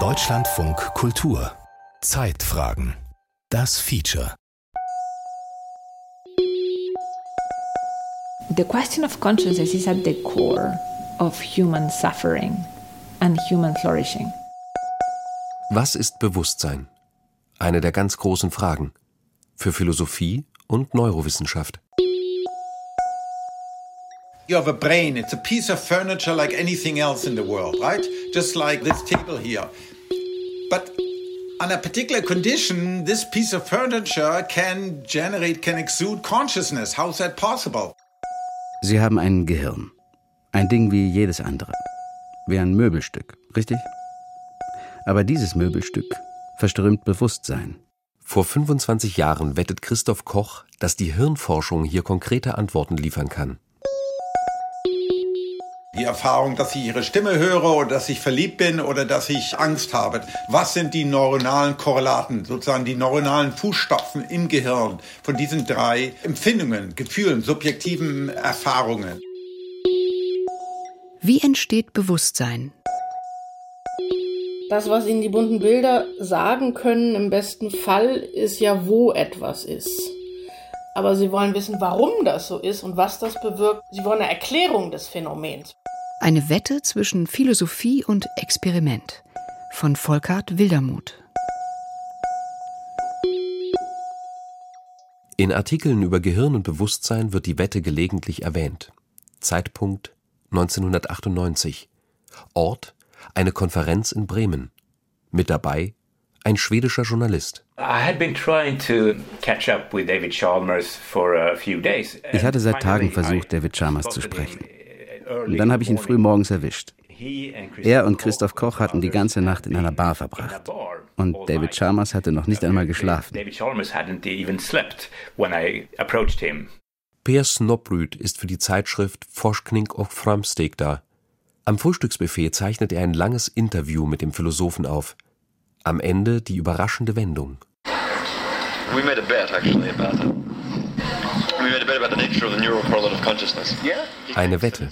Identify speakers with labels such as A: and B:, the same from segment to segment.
A: Deutschlandfunk Kultur Zeitfragen Das Feature
B: The question of consciousness is at the core of human suffering and human flourishing.
C: Was ist Bewusstsein? Eine der ganz großen Fragen für Philosophie und Neurowissenschaft.
D: You have a brain. It's a piece of furniture like anything else in the world, right? Just like this table here. But on a particular condition, this piece of furniture can generate, can exude consciousness. How is that possible?
E: Sie haben ein Gehirn. Ein Ding wie jedes andere. Wie ein Möbelstück, richtig? Aber dieses Möbelstück verströmt Bewusstsein.
C: Vor 25 Jahren wettet Christoph Koch, dass die Hirnforschung hier konkrete Antworten liefern kann.
D: Die Erfahrung, dass ich ihre Stimme höre oder dass ich verliebt bin oder dass ich Angst habe. Was sind die neuronalen Korrelaten, sozusagen die neuronalen Fußstapfen im Gehirn von diesen drei Empfindungen, Gefühlen, subjektiven Erfahrungen?
F: Wie entsteht Bewusstsein?
G: Das, was Ihnen die bunten Bilder sagen können, im besten Fall, ist ja, wo etwas ist. Aber Sie wollen wissen, warum das so ist und was das bewirkt. Sie wollen eine Erklärung des Phänomens.
F: Eine Wette zwischen Philosophie und Experiment von Volkart Wildermuth.
C: In Artikeln über Gehirn und Bewusstsein wird die Wette gelegentlich erwähnt. Zeitpunkt 1998. Ort eine Konferenz in Bremen. Mit dabei ein schwedischer Journalist.
E: Ich hatte seit Tagen versucht, David Chalmers zu sprechen. Und dann habe ich ihn früh morgens erwischt. Er und Christoph Koch hatten die ganze Nacht in einer Bar verbracht. Und David Chalmers hatte noch nicht einmal geschlafen.
C: Per Snobrud ist für die Zeitschrift Forskning och Framsteg da. Am Frühstücksbuffet zeichnet er ein langes Interview mit dem Philosophen auf. Am Ende die überraschende Wendung. We made a bet actually about it. Eine Wette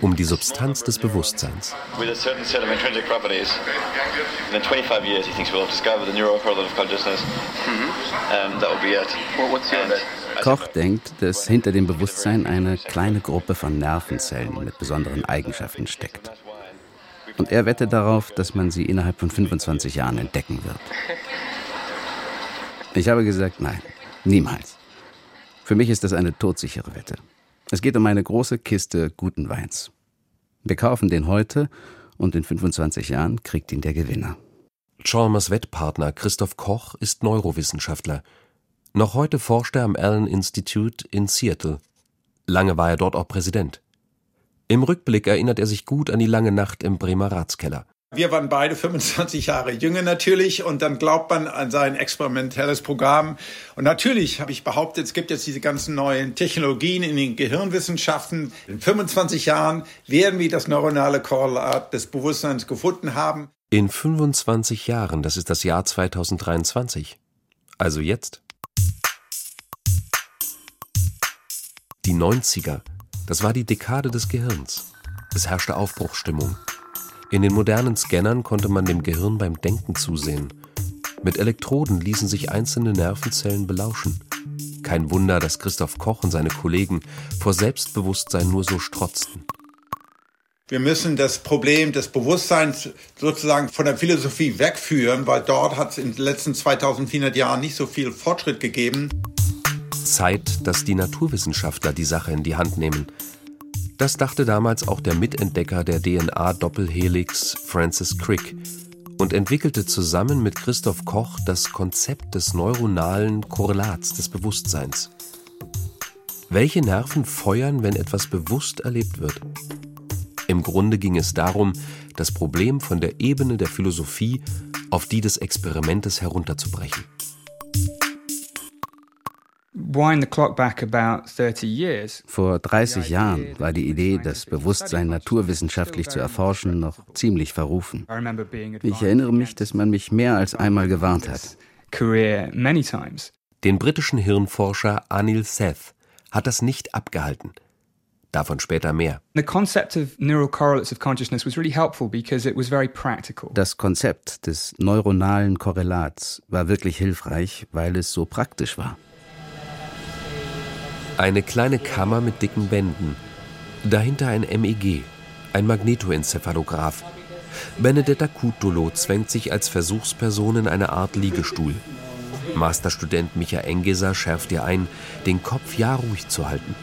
C: um die Substanz des Bewusstseins. With a certain set of intrinsic properties. In 25 years he thinks we'll have discovered the neural correlate of consciousness.
E: That will be it. Well, what's your bet? Koch denkt, dass hinter dem Bewusstsein eine kleine Gruppe von Nervenzellen mit besonderen Eigenschaften steckt. Und er wettet darauf, dass man sie innerhalb von 25 Jahren entdecken wird. Ich habe gesagt, nein, niemals. Für mich ist das eine todsichere Wette. Es geht um eine große Kiste guten Weins. Wir kaufen den heute und in 25 Jahren kriegt ihn der Gewinner.
C: Chalmers Wettpartner Christoph Koch ist Neurowissenschaftler. Noch heute forscht er am Allen Institute in Seattle. Lange war er dort auch Präsident. Im Rückblick erinnert er sich gut an die lange Nacht im Bremer Ratskeller.
D: Wir waren beide 25 Jahre jünger natürlich und dann glaubt man an sein experimentelles Programm. Und natürlich habe ich behauptet, es gibt jetzt diese ganzen neuen Technologien in den Gehirnwissenschaften. In 25 Jahren werden wir das neuronale Korrelat des Bewusstseins gefunden haben.
C: In 25 Jahren, das ist das Jahr 2023. Also jetzt. Die 90er, das war die Dekade des Gehirns. Es herrschte Aufbruchsstimmung. In den modernen Scannern konnte man dem Gehirn beim Denken zusehen. Mit Elektroden ließen sich einzelne Nervenzellen belauschen. Kein Wunder, dass Christoph Koch und seine Kollegen vor Selbstbewusstsein nur so strotzten.
D: Wir müssen das Problem des Bewusstseins sozusagen von der Philosophie wegführen, weil dort hat es in den letzten 2400 Jahren nicht so viel Fortschritt gegeben.
C: Zeit, dass die Naturwissenschaftler die Sache in die Hand nehmen. Das dachte damals auch der Mitentdecker der DNA-Doppelhelix Francis Crick und entwickelte zusammen mit Christoph Koch das Konzept des neuronalen Korrelats des Bewusstseins. Welche Nerven feuern, wenn etwas bewusst erlebt wird? Im Grunde ging es darum, das Problem von der Ebene der Philosophie auf die des Experimentes herunterzubrechen.
E: Vor 30 Jahren war die Idee, das Bewusstsein naturwissenschaftlich zu erforschen, noch ziemlich verrufen. Ich erinnere mich, dass man mich mehr als einmal gewarnt hat.
C: Den britischen Hirnforscher Anil Seth hat das nicht abgehalten. Davon später mehr.
E: Das Konzept des neuronalen Korrelats war wirklich hilfreich, weil es so praktisch war.
C: Eine kleine Kammer mit dicken Wänden. Dahinter ein MEG, ein Magnetoencephalograph. Benedetta Cutolo zwängt sich als Versuchsperson in eine Art Liegestuhl. Masterstudent Micha Engeser schärft ihr ein, den Kopf ja ruhig zu halten.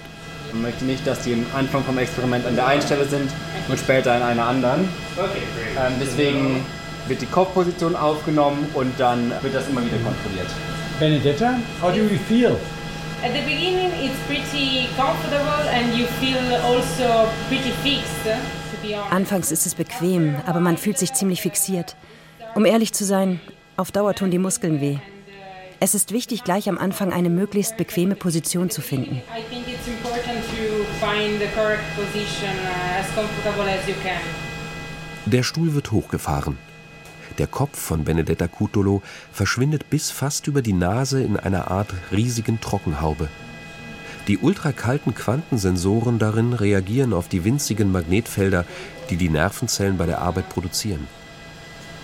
H: Man möchte nicht, dass die am Anfang vom Experiment an der einen Stelle sind und später an einer anderen. Ähm, deswegen wird die Kopfposition aufgenommen und dann wird das immer wieder kontrolliert.
I: Benedetta, how do you feel?
J: At the beginning it's pretty comfortable and you feel also pretty fixed.
K: Anfangs ist es bequem, aber man fühlt sich ziemlich fixiert. Um ehrlich zu sein, auf Dauer tun die Muskeln weh. Es ist wichtig, gleich am Anfang eine möglichst bequeme Position zu finden.
C: Der Stuhl wird hochgefahren. Der Kopf von Benedetta Cutolo verschwindet bis fast über die Nase in einer Art riesigen Trockenhaube. Die ultrakalten Quantensensoren darin reagieren auf die winzigen Magnetfelder, die die Nervenzellen bei der Arbeit produzieren.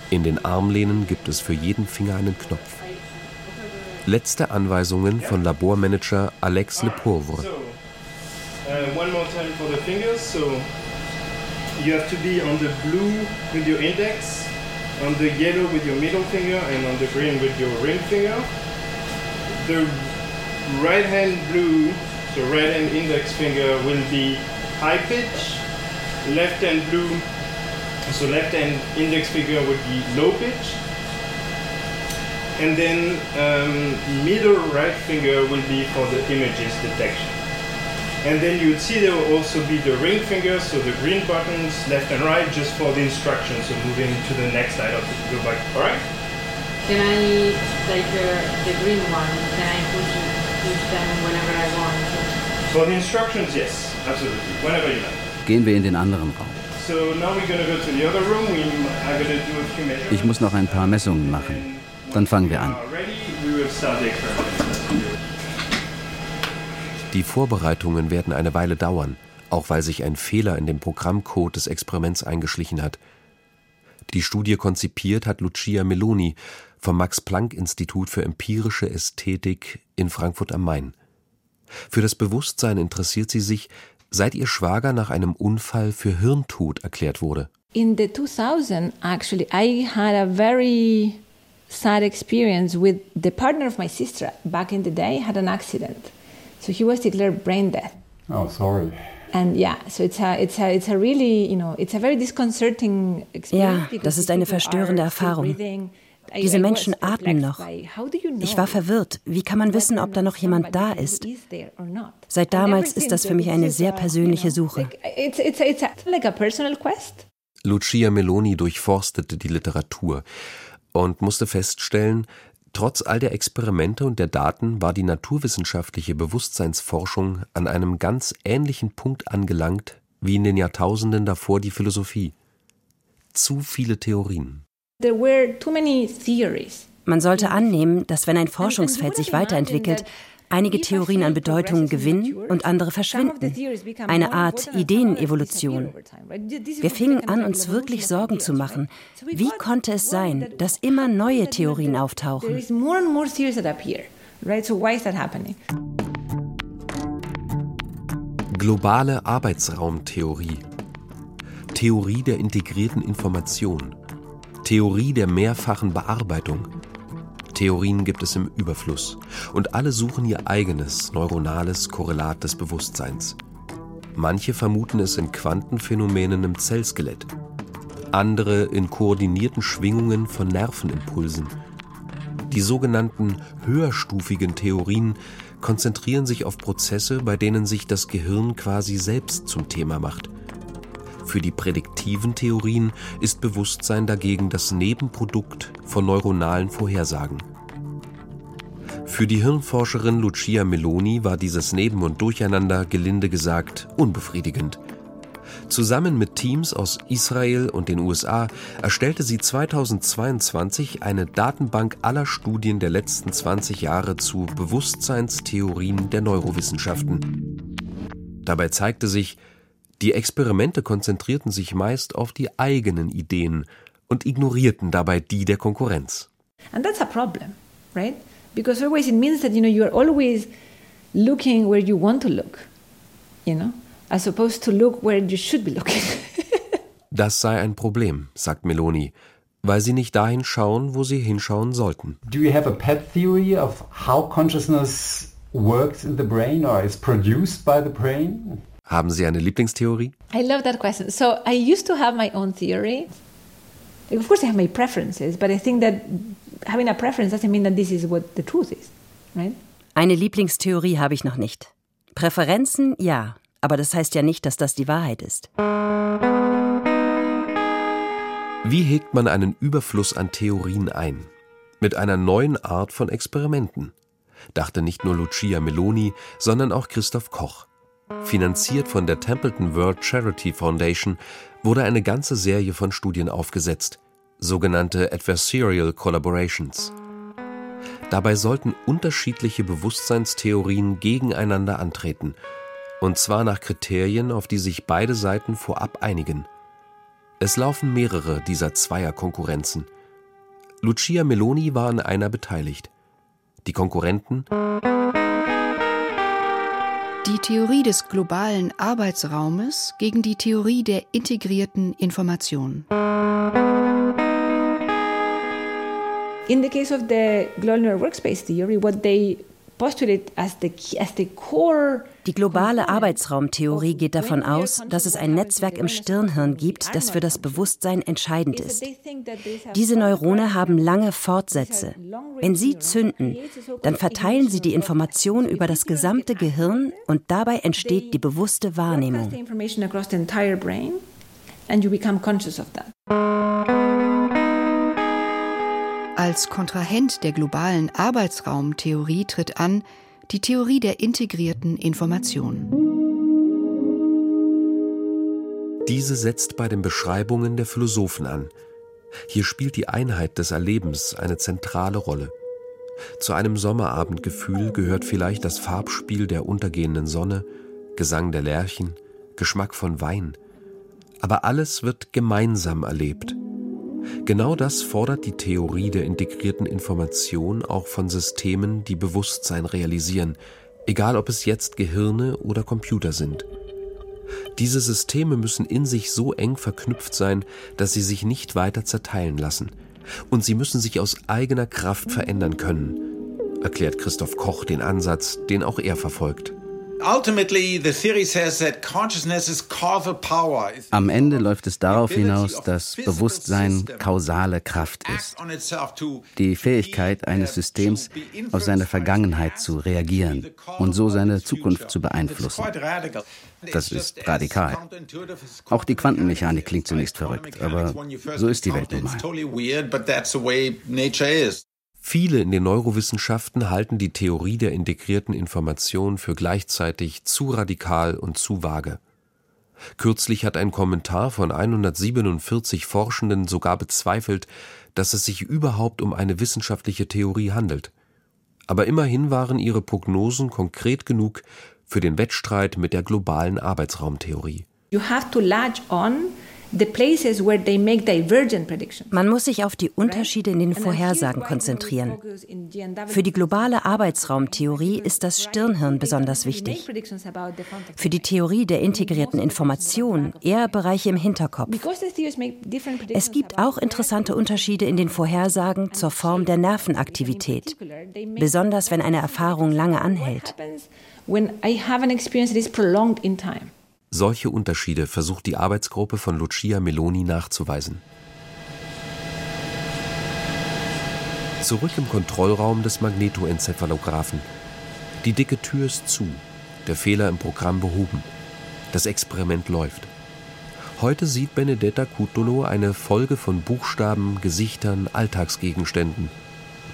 C: In den Armlehnen gibt es für jeden Finger einen Knopf. Letzte Anweisungen von Labormanager Alex Lepauvre.
L: Uh, one more time for the fingers. So you have to be on the blue with your index, on the yellow with your middle finger, and on the green with your ring finger. The right hand blue, so right hand index finger will be high pitch. Left hand blue, so left hand index finger would be low pitch and then um, middle right finger will be for the images detection. And then you'd see there will also be the ring fingers, so the green buttons left and right, just for the instructions. So moving to the next item go back. All right.
J: Can I like uh, the green one? Can I push, push them whenever I want?
L: For the instructions, yes, absolutely, whenever you like.
E: Gehen wir in den anderen Raum.
L: So now we're gonna go to the other room. We are gonna do a few measurements.
E: Ich muss noch ein paar Messungen machen. Dann fangen wir an.
C: Die Vorbereitungen werden eine Weile dauern, auch weil sich ein Fehler in dem Programmcode des Experiments eingeschlichen hat. Die Studie konzipiert hat Lucia Meloni vom Max-Planck-Institut für empirische Ästhetik in Frankfurt am Main. Für das Bewusstsein interessiert sie sich, seit ihr Schwager nach einem Unfall für Hirntod erklärt wurde.
B: In the 2000 actually I had a very sad experience with the partner of my sister back in the day had an accident. So he was declared brain dead.
I: Oh, sorry.
B: And yeah, so it's a, it's a, it's a really, you know, it's a very disconcerting
K: experience. Ja, das ist eine verstörende Erfahrung. Diese Menschen atmen noch. Ich war verwirrt. Wie kann man wissen, ob da noch jemand da ist? Seit damals ist das für mich eine sehr persönliche Suche.
C: Lucia Meloni durchforstete die Literatur und musste feststellen, trotz all der Experimente und der Daten war die naturwissenschaftliche Bewusstseinsforschung an einem ganz ähnlichen Punkt angelangt wie in den Jahrtausenden davor die Philosophie. Zu viele Theorien.
K: Man sollte annehmen, dass wenn ein Forschungsfeld sich weiterentwickelt, einige Theorien an Bedeutung gewinnen und andere verschwinden. Eine Art Ideenevolution. Wir fingen an, uns wirklich Sorgen zu machen. Wie konnte es sein, dass immer neue Theorien auftauchen?
C: Globale Arbeitsraumtheorie. Theorie der integrierten Information. Theorie der mehrfachen Bearbeitung. Theorien gibt es im Überfluss und alle suchen ihr eigenes neuronales Korrelat des Bewusstseins. Manche vermuten es in Quantenphänomenen im Zellskelett, andere in koordinierten Schwingungen von Nervenimpulsen. Die sogenannten höherstufigen Theorien konzentrieren sich auf Prozesse, bei denen sich das Gehirn quasi selbst zum Thema macht. Für die prädiktiven Theorien ist Bewusstsein dagegen das Nebenprodukt von neuronalen Vorhersagen. Für die Hirnforscherin Lucia Meloni war dieses Neben- und Durcheinander, gelinde gesagt, unbefriedigend. Zusammen mit Teams aus Israel und den USA erstellte sie 2022 eine Datenbank aller Studien der letzten 20 Jahre zu Bewusstseinstheorien der Neurowissenschaften. Dabei zeigte sich, die Experimente konzentrierten sich meist auf die eigenen Ideen und ignorierten dabei die der Konkurrenz.
B: And that's a problem, right? Because always it means that you know you're always looking where you want to look, you know, as opposed to look where you should be looking.
C: das sei ein Problem, sagt Meloni, weil sie nicht dahin schauen, wo sie hinschauen sollten.
I: Do you have a pet theory of how consciousness works in the brain or is produced by the brain?
C: Haben Sie eine Lieblingstheorie?
B: I love that question. So I used to have my own theory. Of course, I have my preferences, but I think that having a preference doesn't mean that this is what the truth is, right?
K: Eine Lieblingstheorie habe ich noch nicht. Präferenzen, ja, aber das heißt ja nicht, dass das die Wahrheit ist.
C: Wie hegt man einen Überfluss an Theorien ein? Mit einer neuen Art von Experimenten, dachte nicht nur Lucia Meloni, sondern auch Christoph Koch. Finanziert von der Templeton World Charity Foundation wurde eine ganze Serie von Studien aufgesetzt, sogenannte Adversarial Collaborations. Dabei sollten unterschiedliche Bewusstseinstheorien gegeneinander antreten, und zwar nach Kriterien, auf die sich beide Seiten vorab einigen. Es laufen mehrere dieser Zweierkonkurrenzen. Lucia Meloni war an einer beteiligt. Die Konkurrenten
F: die Theorie des globalen Arbeitsraumes gegen die Theorie der integrierten Information.
B: In the case of the global workspace theory, what they
K: die globale Arbeitsraumtheorie geht davon aus, dass es ein Netzwerk im Stirnhirn gibt, das für das Bewusstsein entscheidend ist. Diese Neurone haben lange Fortsätze. Wenn sie zünden, dann verteilen sie die Information über das gesamte Gehirn und dabei entsteht die bewusste Wahrnehmung.
F: Als Kontrahent der globalen Arbeitsraumtheorie tritt an die Theorie der integrierten Information.
C: Diese setzt bei den Beschreibungen der Philosophen an. Hier spielt die Einheit des Erlebens eine zentrale Rolle. Zu einem Sommerabendgefühl gehört vielleicht das Farbspiel der untergehenden Sonne, Gesang der Lerchen, Geschmack von Wein. Aber alles wird gemeinsam erlebt – Genau das fordert die Theorie der integrierten Information auch von Systemen, die Bewusstsein realisieren, egal ob es jetzt Gehirne oder Computer sind. Diese Systeme müssen in sich so eng verknüpft sein, dass sie sich nicht weiter zerteilen lassen. Und sie müssen sich aus eigener Kraft verändern können, erklärt Christoph Koch den Ansatz, den auch er verfolgt.
E: Am Ende läuft es darauf hinaus, dass Bewusstsein kausale Kraft ist. Die Fähigkeit eines Systems, auf seine Vergangenheit zu reagieren und so seine Zukunft zu beeinflussen. Das ist radikal. Auch die Quantenmechanik klingt zunächst verrückt, aber so ist die Welt nun mal.
C: Viele in den Neurowissenschaften halten die Theorie der integrierten Information für gleichzeitig zu radikal und zu vage. Kürzlich hat ein Kommentar von 147 Forschenden sogar bezweifelt, dass es sich überhaupt um eine wissenschaftliche Theorie handelt. Aber immerhin waren ihre Prognosen konkret genug für den Wettstreit mit der globalen Arbeitsraumtheorie.
B: You have to latch on
K: man muss sich auf die Unterschiede in den Vorhersagen konzentrieren. Für die globale Arbeitsraumtheorie ist das Stirnhirn besonders wichtig. Für die Theorie der integrierten Information eher Bereiche im Hinterkopf. Es gibt auch interessante Unterschiede in den Vorhersagen zur Form der Nervenaktivität, besonders wenn eine Erfahrung lange anhält. When I have an experience that is prolonged in time.
C: Solche Unterschiede versucht die Arbeitsgruppe von Lucia Meloni nachzuweisen. Zurück im Kontrollraum des Magnetoencephalographen. Die dicke Tür ist zu, der Fehler im Programm behoben. Das Experiment läuft. Heute sieht Benedetta Cutolo eine Folge von Buchstaben, Gesichtern, Alltagsgegenständen.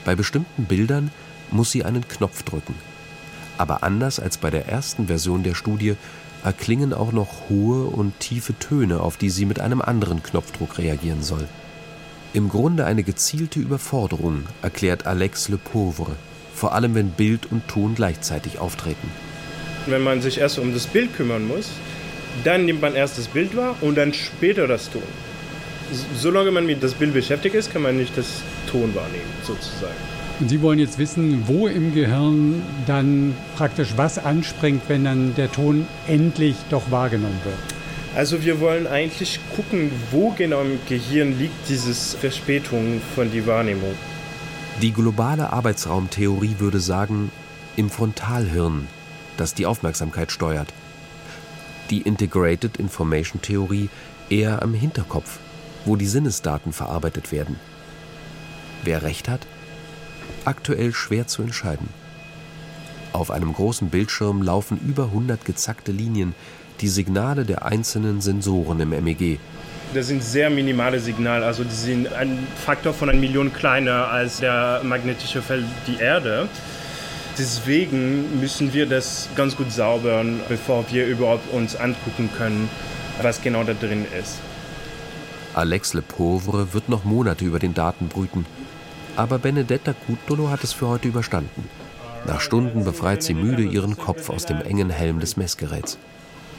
C: Bei bestimmten Bildern muss sie einen Knopf drücken. Aber anders als bei der ersten Version der Studie erklingen auch noch hohe und tiefe Töne, auf die sie mit einem anderen Knopfdruck reagieren soll. Im Grunde eine gezielte Überforderung, erklärt Alex Le Pauvre, vor allem wenn Bild und Ton gleichzeitig auftreten.
L: wenn man sich erst um das Bild kümmern muss, dann nimmt man erst das Bild wahr und dann später das Ton. Solange man mit das Bild beschäftigt ist, kann man nicht das Ton wahrnehmen, sozusagen.
I: Und Sie wollen jetzt wissen, wo im Gehirn dann praktisch was anspringt, wenn dann der Ton endlich doch wahrgenommen wird.
L: Also wir wollen eigentlich gucken, wo genau im Gehirn liegt diese Verspätung von der Wahrnehmung.
C: Die globale Arbeitsraumtheorie würde sagen, im Frontalhirn, das die Aufmerksamkeit steuert. Die Integrated Information Theorie eher am Hinterkopf, wo die Sinnesdaten verarbeitet werden. Wer recht hat? Aktuell schwer zu entscheiden. Auf einem großen Bildschirm laufen über 100 gezackte Linien, die Signale der einzelnen Sensoren im MEG.
L: Das sind sehr minimale Signale, also die sind ein Faktor von einer Million kleiner als der magnetische Feld die Erde. Deswegen müssen wir das ganz gut saubern, bevor wir überhaupt uns angucken können, was genau da drin ist.
C: Alex Le Pauvre wird noch Monate über den Daten brüten. Aber Benedetta Cutolo hat es für heute überstanden. Nach Stunden befreit sie müde ihren Kopf aus dem engen Helm des Messgeräts.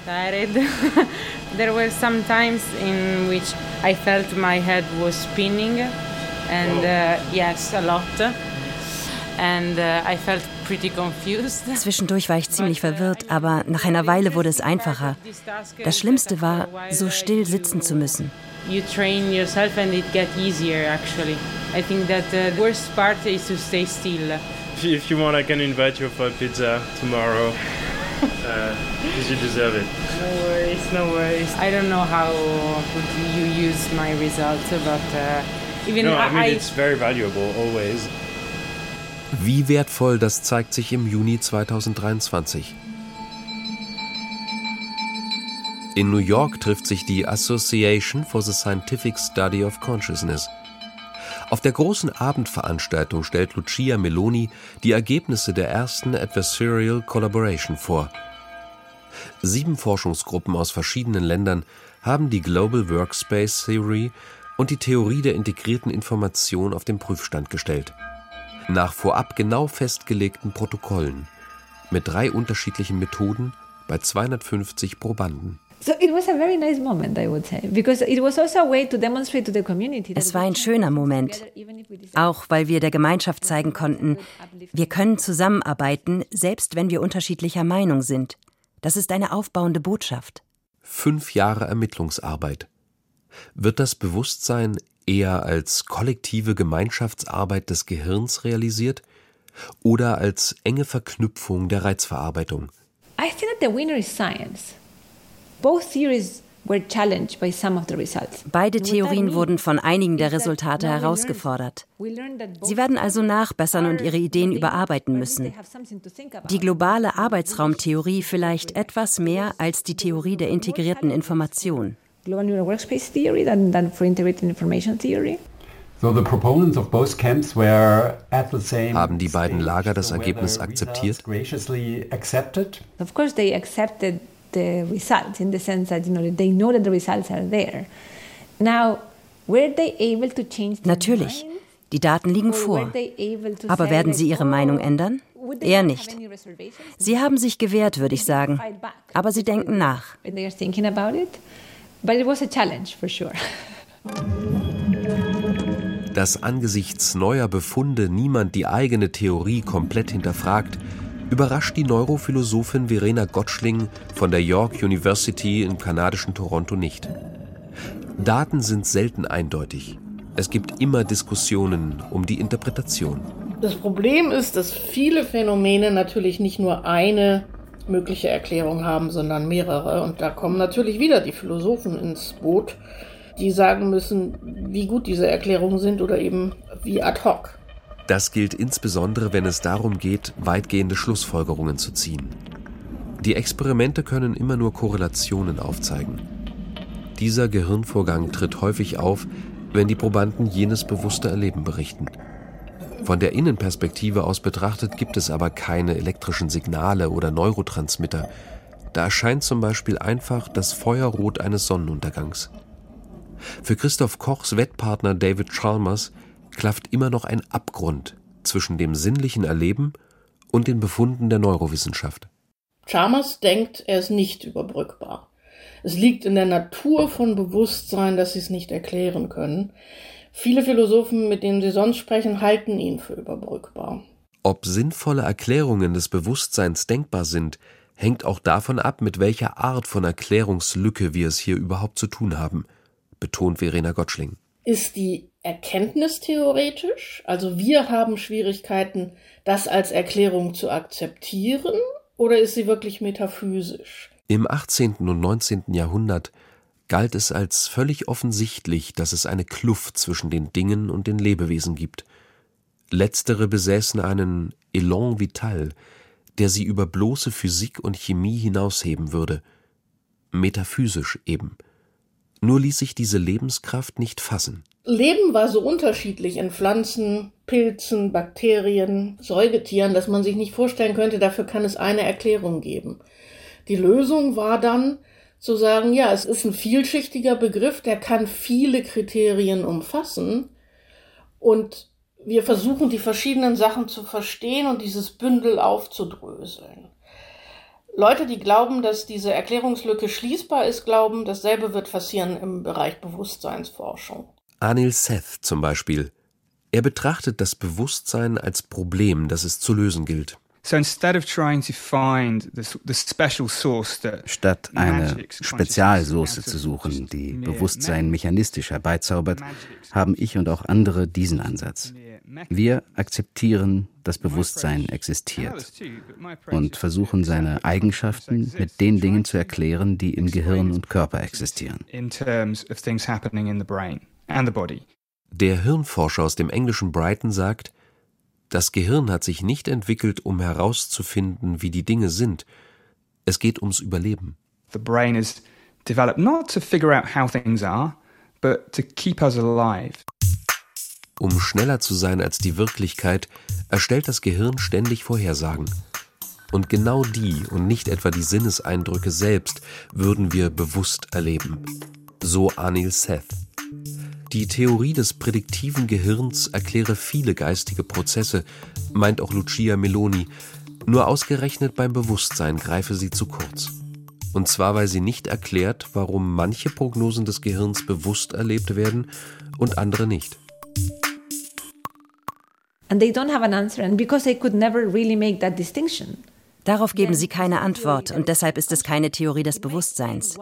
J: there were some times in which I felt my head was spinning, and uh, yes, a lot. And uh, I felt pretty confused.
K: Zwischendurch war ich ziemlich verwirrt, aber nach einer Weile wurde es einfacher. Das Schlimmste war, so still sitzen zu müssen.
J: You train yourself and it gets easier actually. I think that uh, the worst part is to stay still.
L: If you want, I can invite you for pizza tomorrow. Because uh, you deserve it.
J: No worries, no worries. I don't know how you use my results, but uh, even
L: no, I mean I, it's very valuable always.
C: Wie wertvoll, das zeigt sich im Juni 2023. In New York trifft sich die Association for the Scientific Study of Consciousness. Auf der großen Abendveranstaltung stellt Lucia Meloni die Ergebnisse der ersten Adversarial Collaboration vor. Sieben Forschungsgruppen aus verschiedenen Ländern haben die Global Workspace Theory und die Theorie der integrierten Information auf den Prüfstand gestellt. Nach vorab genau festgelegten Protokollen mit drei unterschiedlichen Methoden bei 250 Probanden.
K: Es war ein schöner Moment, auch weil wir der Gemeinschaft zeigen konnten, wir können zusammenarbeiten, selbst wenn wir unterschiedlicher Meinung sind. Das ist eine aufbauende Botschaft.
C: Fünf Jahre Ermittlungsarbeit. Wird das Bewusstsein eher als kollektive Gemeinschaftsarbeit des Gehirns realisiert oder als enge Verknüpfung der Reizverarbeitung?
B: I think that the winner is science.
K: Beide Theorien wurden von einigen der Resultate herausgefordert. Sie werden also nachbessern und ihre Ideen überarbeiten müssen. Die globale Arbeitsraumtheorie vielleicht etwas mehr als die Theorie der integrierten Information.
C: Haben die beiden Lager das Ergebnis akzeptiert?
B: The results in the sense that you know they know that the results are there. Now, were they able to change
K: Natürlich. Die Daten liegen vor. Aber werden sie ihre Meinung ändern? Eher nicht. Sie haben sich gewehrt, würde ich sagen. Aber sie denken nach.
C: Dass angesichts neuer Befunde niemand die eigene Theorie komplett hinterfragt, überrascht die Neurophilosophin Verena Gottschling von der York University im kanadischen Toronto nicht. Daten sind selten eindeutig. Es gibt immer Diskussionen um die Interpretation.
G: Das Problem ist, dass viele Phänomene natürlich nicht nur eine mögliche Erklärung haben, sondern mehrere. Und da kommen natürlich wieder die Philosophen ins Boot, die sagen müssen, wie gut diese Erklärungen sind oder eben wie ad hoc.
C: Das gilt insbesondere, wenn es darum geht, weitgehende Schlussfolgerungen zu ziehen. Die Experimente können immer nur Korrelationen aufzeigen. Dieser Gehirnvorgang tritt häufig auf, wenn die Probanden jenes bewusste Erleben berichten. Von der Innenperspektive aus betrachtet gibt es aber keine elektrischen Signale oder Neurotransmitter. Da erscheint zum Beispiel einfach das Feuerrot eines Sonnenuntergangs. Für Christoph Kochs Wettpartner David Chalmers klafft immer noch ein Abgrund zwischen dem sinnlichen Erleben und den Befunden der Neurowissenschaft.
G: Chalmers denkt, er ist nicht überbrückbar. Es liegt in der Natur von Bewusstsein, dass sie es nicht erklären können. Viele Philosophen, mit denen Sie sonst sprechen, halten ihn für überbrückbar.
C: Ob sinnvolle Erklärungen des Bewusstseins denkbar sind, hängt auch davon ab, mit welcher Art von Erklärungslücke wir es hier überhaupt zu tun haben, betont Verena Gottschling.
G: Ist die Erkenntnis theoretisch? Also wir haben Schwierigkeiten, das als Erklärung zu akzeptieren, oder ist sie wirklich metaphysisch?
C: Im 18. und 19. Jahrhundert galt es als völlig offensichtlich, dass es eine Kluft zwischen den Dingen und den Lebewesen gibt. Letztere besäßen einen Elan vital, der sie über bloße Physik und Chemie hinausheben würde. Metaphysisch eben. Nur ließ sich diese Lebenskraft nicht fassen.
G: Leben war so unterschiedlich in Pflanzen, Pilzen, Bakterien, Säugetieren, dass man sich nicht vorstellen könnte, dafür kann es eine Erklärung geben. Die Lösung war dann zu sagen, ja, es ist ein vielschichtiger Begriff, der kann viele Kriterien umfassen und wir versuchen die verschiedenen Sachen zu verstehen und dieses Bündel aufzudröseln. Leute, die glauben, dass diese Erklärungslücke schließbar ist, glauben, dasselbe wird passieren im Bereich Bewusstseinsforschung.
C: Anil Seth zum Beispiel. Er betrachtet das Bewusstsein als Problem, das es zu lösen gilt.
E: Statt eine Spezialsoße zu suchen, die Bewusstsein mechanistisch herbeizaubert, haben ich und auch andere diesen Ansatz. Wir akzeptieren, dass Bewusstsein existiert und versuchen seine Eigenschaften mit den Dingen zu erklären, die im Gehirn und Körper existieren.
C: Der Hirnforscher aus dem englischen Brighton sagt, das Gehirn hat sich nicht entwickelt, um herauszufinden, wie die Dinge sind. Es geht ums Überleben. The brain is developed not to figure out how things are, but to keep us alive. Um schneller zu sein als die Wirklichkeit, erstellt das Gehirn ständig Vorhersagen. Und genau die und nicht etwa die Sinneseindrücke selbst würden wir bewusst erleben. So Anil Seth. Die Theorie des prädiktiven Gehirns erkläre viele geistige Prozesse, meint auch Lucia Meloni, nur ausgerechnet beim Bewusstsein greife sie zu kurz. Und zwar, weil sie nicht erklärt, warum manche Prognosen des Gehirns bewusst erlebt werden und andere nicht.
K: Darauf geben sie keine Antwort und deshalb ist es keine Theorie des Bewusstseins.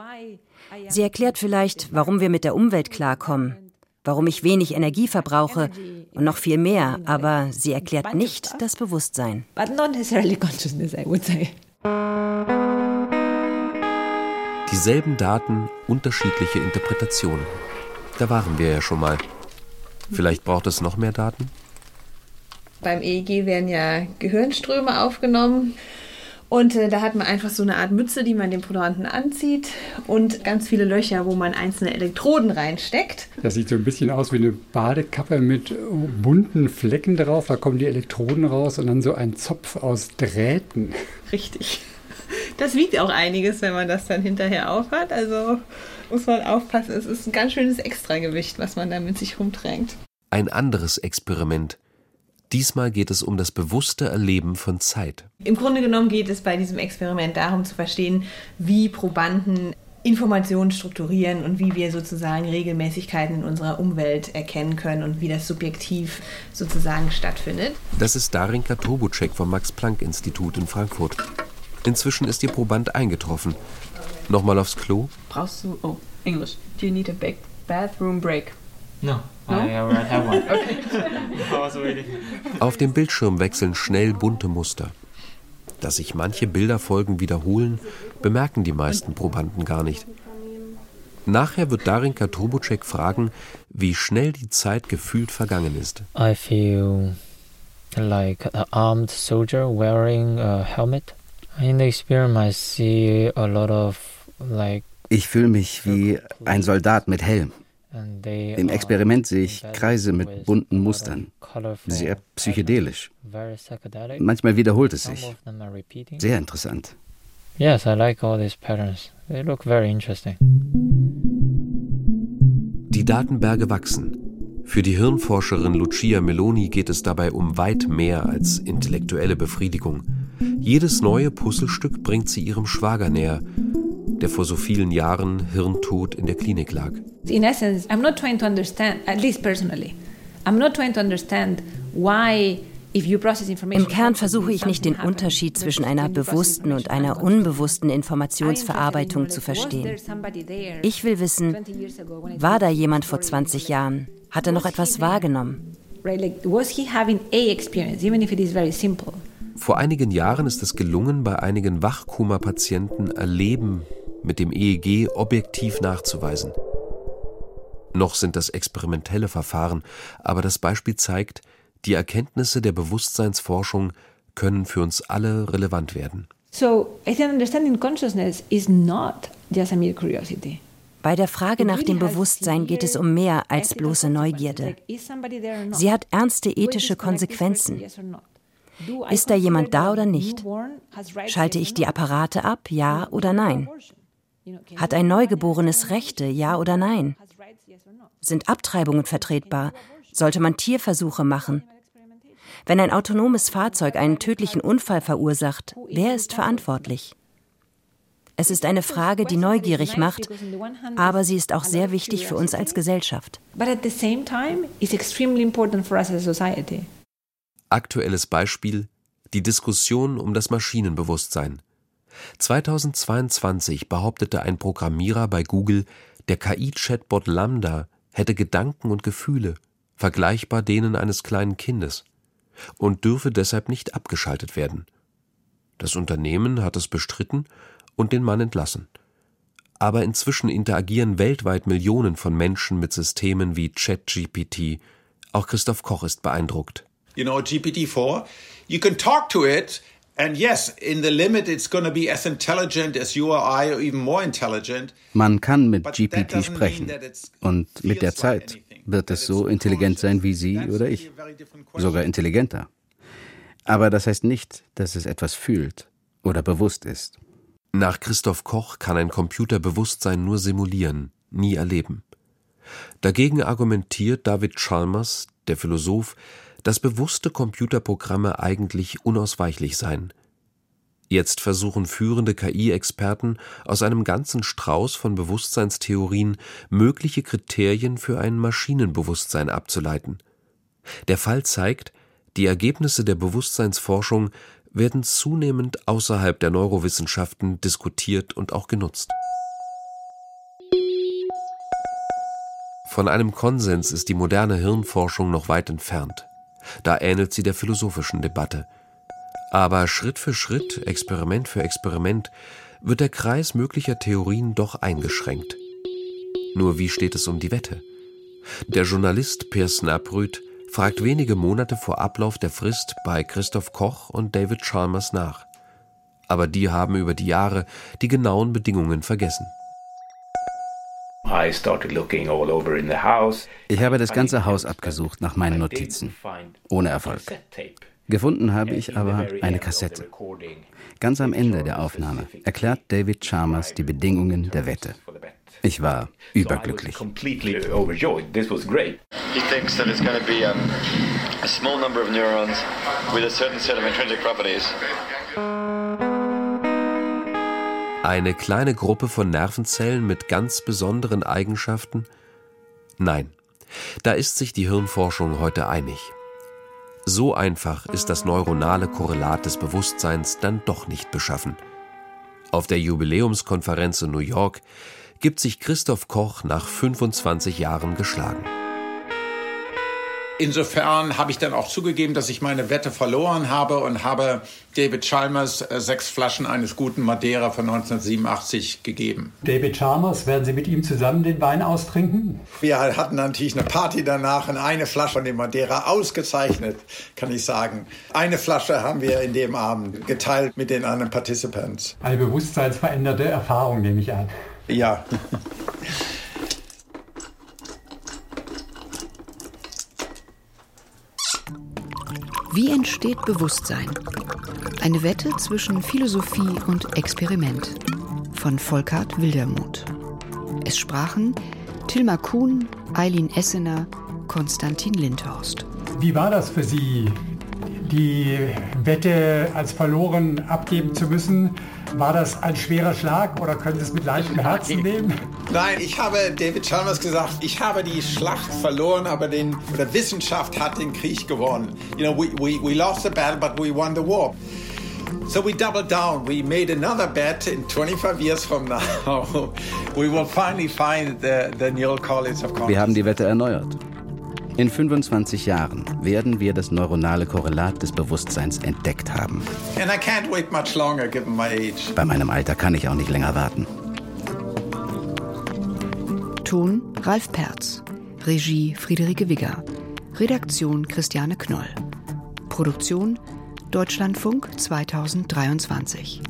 K: Sie erklärt vielleicht, warum wir mit der Umwelt klarkommen, warum ich wenig Energie verbrauche und noch viel mehr, aber sie erklärt nicht das Bewusstsein.
C: Dieselben Daten, unterschiedliche Interpretationen. Da waren wir ja schon mal. Vielleicht braucht es noch mehr Daten?
B: Beim EEG werden ja Gehirnströme aufgenommen und äh, da hat man einfach so eine Art Mütze, die man dem Probanden anzieht und ganz viele Löcher, wo man einzelne Elektroden reinsteckt.
I: Das sieht so ein bisschen aus wie eine Badekappe mit bunten Flecken drauf. Da kommen die Elektroden raus und dann so ein Zopf aus Drähten.
B: Richtig. Das wiegt auch einiges, wenn man das dann hinterher aufhat. Also muss man aufpassen. Es ist ein ganz schönes Extragewicht, was man da mit sich rumträgt.
C: Ein anderes Experiment Diesmal geht es um das bewusste Erleben von Zeit.
B: Im Grunde genommen geht es bei diesem Experiment darum zu verstehen, wie Probanden Informationen strukturieren und wie wir sozusagen Regelmäßigkeiten in unserer Umwelt erkennen können und wie das subjektiv sozusagen stattfindet.
C: Das ist Darinka Tobucek vom Max-Planck-Institut in Frankfurt. Inzwischen ist ihr Proband eingetroffen. Nochmal aufs Klo?
B: Brauchst du. Oh, Englisch. Do you need a big bathroom break?
H: No.
C: Auf dem Bildschirm wechseln schnell bunte Muster. Dass sich manche Bilderfolgen wiederholen, bemerken die meisten Probanden gar nicht. Nachher wird Darinka Trubocek fragen, wie schnell die Zeit gefühlt vergangen ist.
M: I feel like an armed soldier wearing a helmet. In the experiment I see a lot of like
E: ich fühle mich wie ein Soldat mit Helm. Im Experiment sehe ich Kreise mit bunten Mustern, sehr psychedelisch. Manchmal wiederholt es sich. Sehr interessant.
M: Yes, I like all these patterns. They look very interesting.
C: Die Datenberge wachsen. Für die Hirnforscherin Lucia Meloni geht es dabei um weit mehr als intellektuelle Befriedigung. Jedes neue Puzzlestück bringt sie ihrem Schwager näher, der vor so vielen Jahren hirntot in der Klinik lag.
B: In essence, I'm not trying to understand, at least personally, I'm not trying to understand why
K: im Kern versuche ich nicht den Unterschied zwischen einer bewussten und einer unbewussten Informationsverarbeitung zu verstehen. Ich will wissen, war da jemand vor 20 Jahren? Hat er noch etwas wahrgenommen?
C: Vor einigen Jahren ist es gelungen, bei einigen Wachkoma-Patienten Erleben mit dem EEG objektiv nachzuweisen. Noch sind das experimentelle Verfahren, aber das Beispiel zeigt, die Erkenntnisse der Bewusstseinsforschung können für uns alle relevant werden.
B: So, I think understanding consciousness is not just a mere curiosity.
K: Bei der Frage nach dem Bewusstsein geht es um mehr als bloße Neugierde. Sie hat ernste ethische Konsequenzen. Ist da jemand da oder nicht? Schalte ich die Apparate ab, ja oder nein? Hat ein Neugeborenes Rechte, ja oder nein? Sind Abtreibungen vertretbar? Sollte man Tierversuche machen? Wenn ein autonomes Fahrzeug einen tödlichen Unfall verursacht, wer ist verantwortlich? Es ist eine Frage, die neugierig macht, aber sie ist auch sehr wichtig für uns als Gesellschaft.
C: Aktuelles Beispiel die Diskussion um das Maschinenbewusstsein. 2022 behauptete ein Programmierer bei Google, der KI-Chatbot Lambda hätte Gedanken und Gefühle, vergleichbar denen eines kleinen Kindes und dürfe deshalb nicht abgeschaltet werden. Das Unternehmen hat es bestritten und den Mann entlassen. Aber inzwischen interagieren weltweit Millionen von Menschen mit Systemen wie ChatGPT. Auch Christoph Koch ist beeindruckt.
D: You know, GPT-4, you can talk to it And yes, in the limit it's going to be as intelligent as you or I or even more intelligent.
E: Man kann mit GPT sprechen und mit der Zeit wird es so intelligent sein wie Sie oder ich, sogar intelligenter. Aber das heißt nicht, dass es etwas fühlt oder bewusst ist.
C: Nach Christoph Koch kann ein Computer Bewusstsein nur simulieren, nie erleben. Dagegen argumentiert David Chalmers, der Philosoph, dass bewusste Computerprogramme eigentlich unausweichlich seien. Jetzt versuchen führende KI-Experten aus einem ganzen Strauß von Bewusstseinstheorien mögliche Kriterien für ein Maschinenbewusstsein abzuleiten. Der Fall zeigt, die Ergebnisse der Bewusstseinsforschung werden zunehmend außerhalb der Neurowissenschaften diskutiert und auch genutzt. Von einem Konsens ist die moderne Hirnforschung noch weit entfernt. Da ähnelt sie der philosophischen Debatte. Aber Schritt für Schritt, Experiment für Experiment, wird der Kreis möglicher Theorien doch eingeschränkt. Nur wie steht es um die Wette? Der Journalist Per Snaprüth fragt wenige Monate vor Ablauf der Frist bei Christoph Koch und David Chalmers nach. Aber die haben über die Jahre die genauen Bedingungen vergessen.
E: Ich habe das ganze Haus abgesucht nach meinen Notizen, ohne Erfolg. Gefunden habe ich aber eine Kassette. Ganz am Ende der Aufnahme erklärt David Chalmers die Bedingungen der Wette. Ich war überglücklich. He thinks that it's going to be um, a small number of neurons with a certain set of intrinsic properties.
C: Eine kleine Gruppe von Nervenzellen mit ganz besonderen Eigenschaften? Nein, da ist sich die Hirnforschung heute einig. So einfach ist das neuronale Korrelat des Bewusstseins dann doch nicht beschaffen. Auf der Jubiläumskonferenz in New York gibt sich Christoph Koch nach 25 Jahren geschlagen.
D: Insofern habe ich dann auch zugegeben, dass ich meine Wette verloren habe und habe David Chalmers äh, sechs Flaschen eines guten Madeira von 1987 gegeben.
I: David Chalmers, werden Sie mit ihm zusammen den Wein austrinken?
D: Wir hatten natürlich eine Party danach und eine Flasche von dem Madeira ausgezeichnet, kann ich sagen. Eine Flasche haben wir in dem Abend geteilt mit den anderen Participants.
I: Eine bewusstseinsveränderte Erfahrung, nehme ich an.
D: Ja.
F: Wie entsteht Bewusstsein? Eine Wette zwischen Philosophie und Experiment von Volkart Wildermuth. Es sprachen Tilma Kuhn, Eileen Essener, Konstantin Lindhorst.
I: Wie war das für Sie, die Wette als verloren abgeben zu müssen. War das ein schwerer Schlag oder können Sie es mit leichtem Herzen nehmen?
D: Nein, ich habe David Chalmers gesagt, ich habe die Schlacht verloren, aber den, oder Wissenschaft hat den Krieg gewonnen. You know, we, we, we lost the battle, but we won the war. So we doubled down. We made another bet in 25 years from now. we will finally find the, the Neil College of
E: Consciousness. Wir haben die Wette erneuert. In 25 Jahren werden wir das neuronale Korrelat des Bewusstseins entdeckt haben.
D: Longer,
E: Bei meinem Alter kann ich auch nicht länger warten.
F: Ton Ralf Perz. Regie Friederike Wigger. Redaktion Christiane Knoll. Produktion Deutschlandfunk 2023.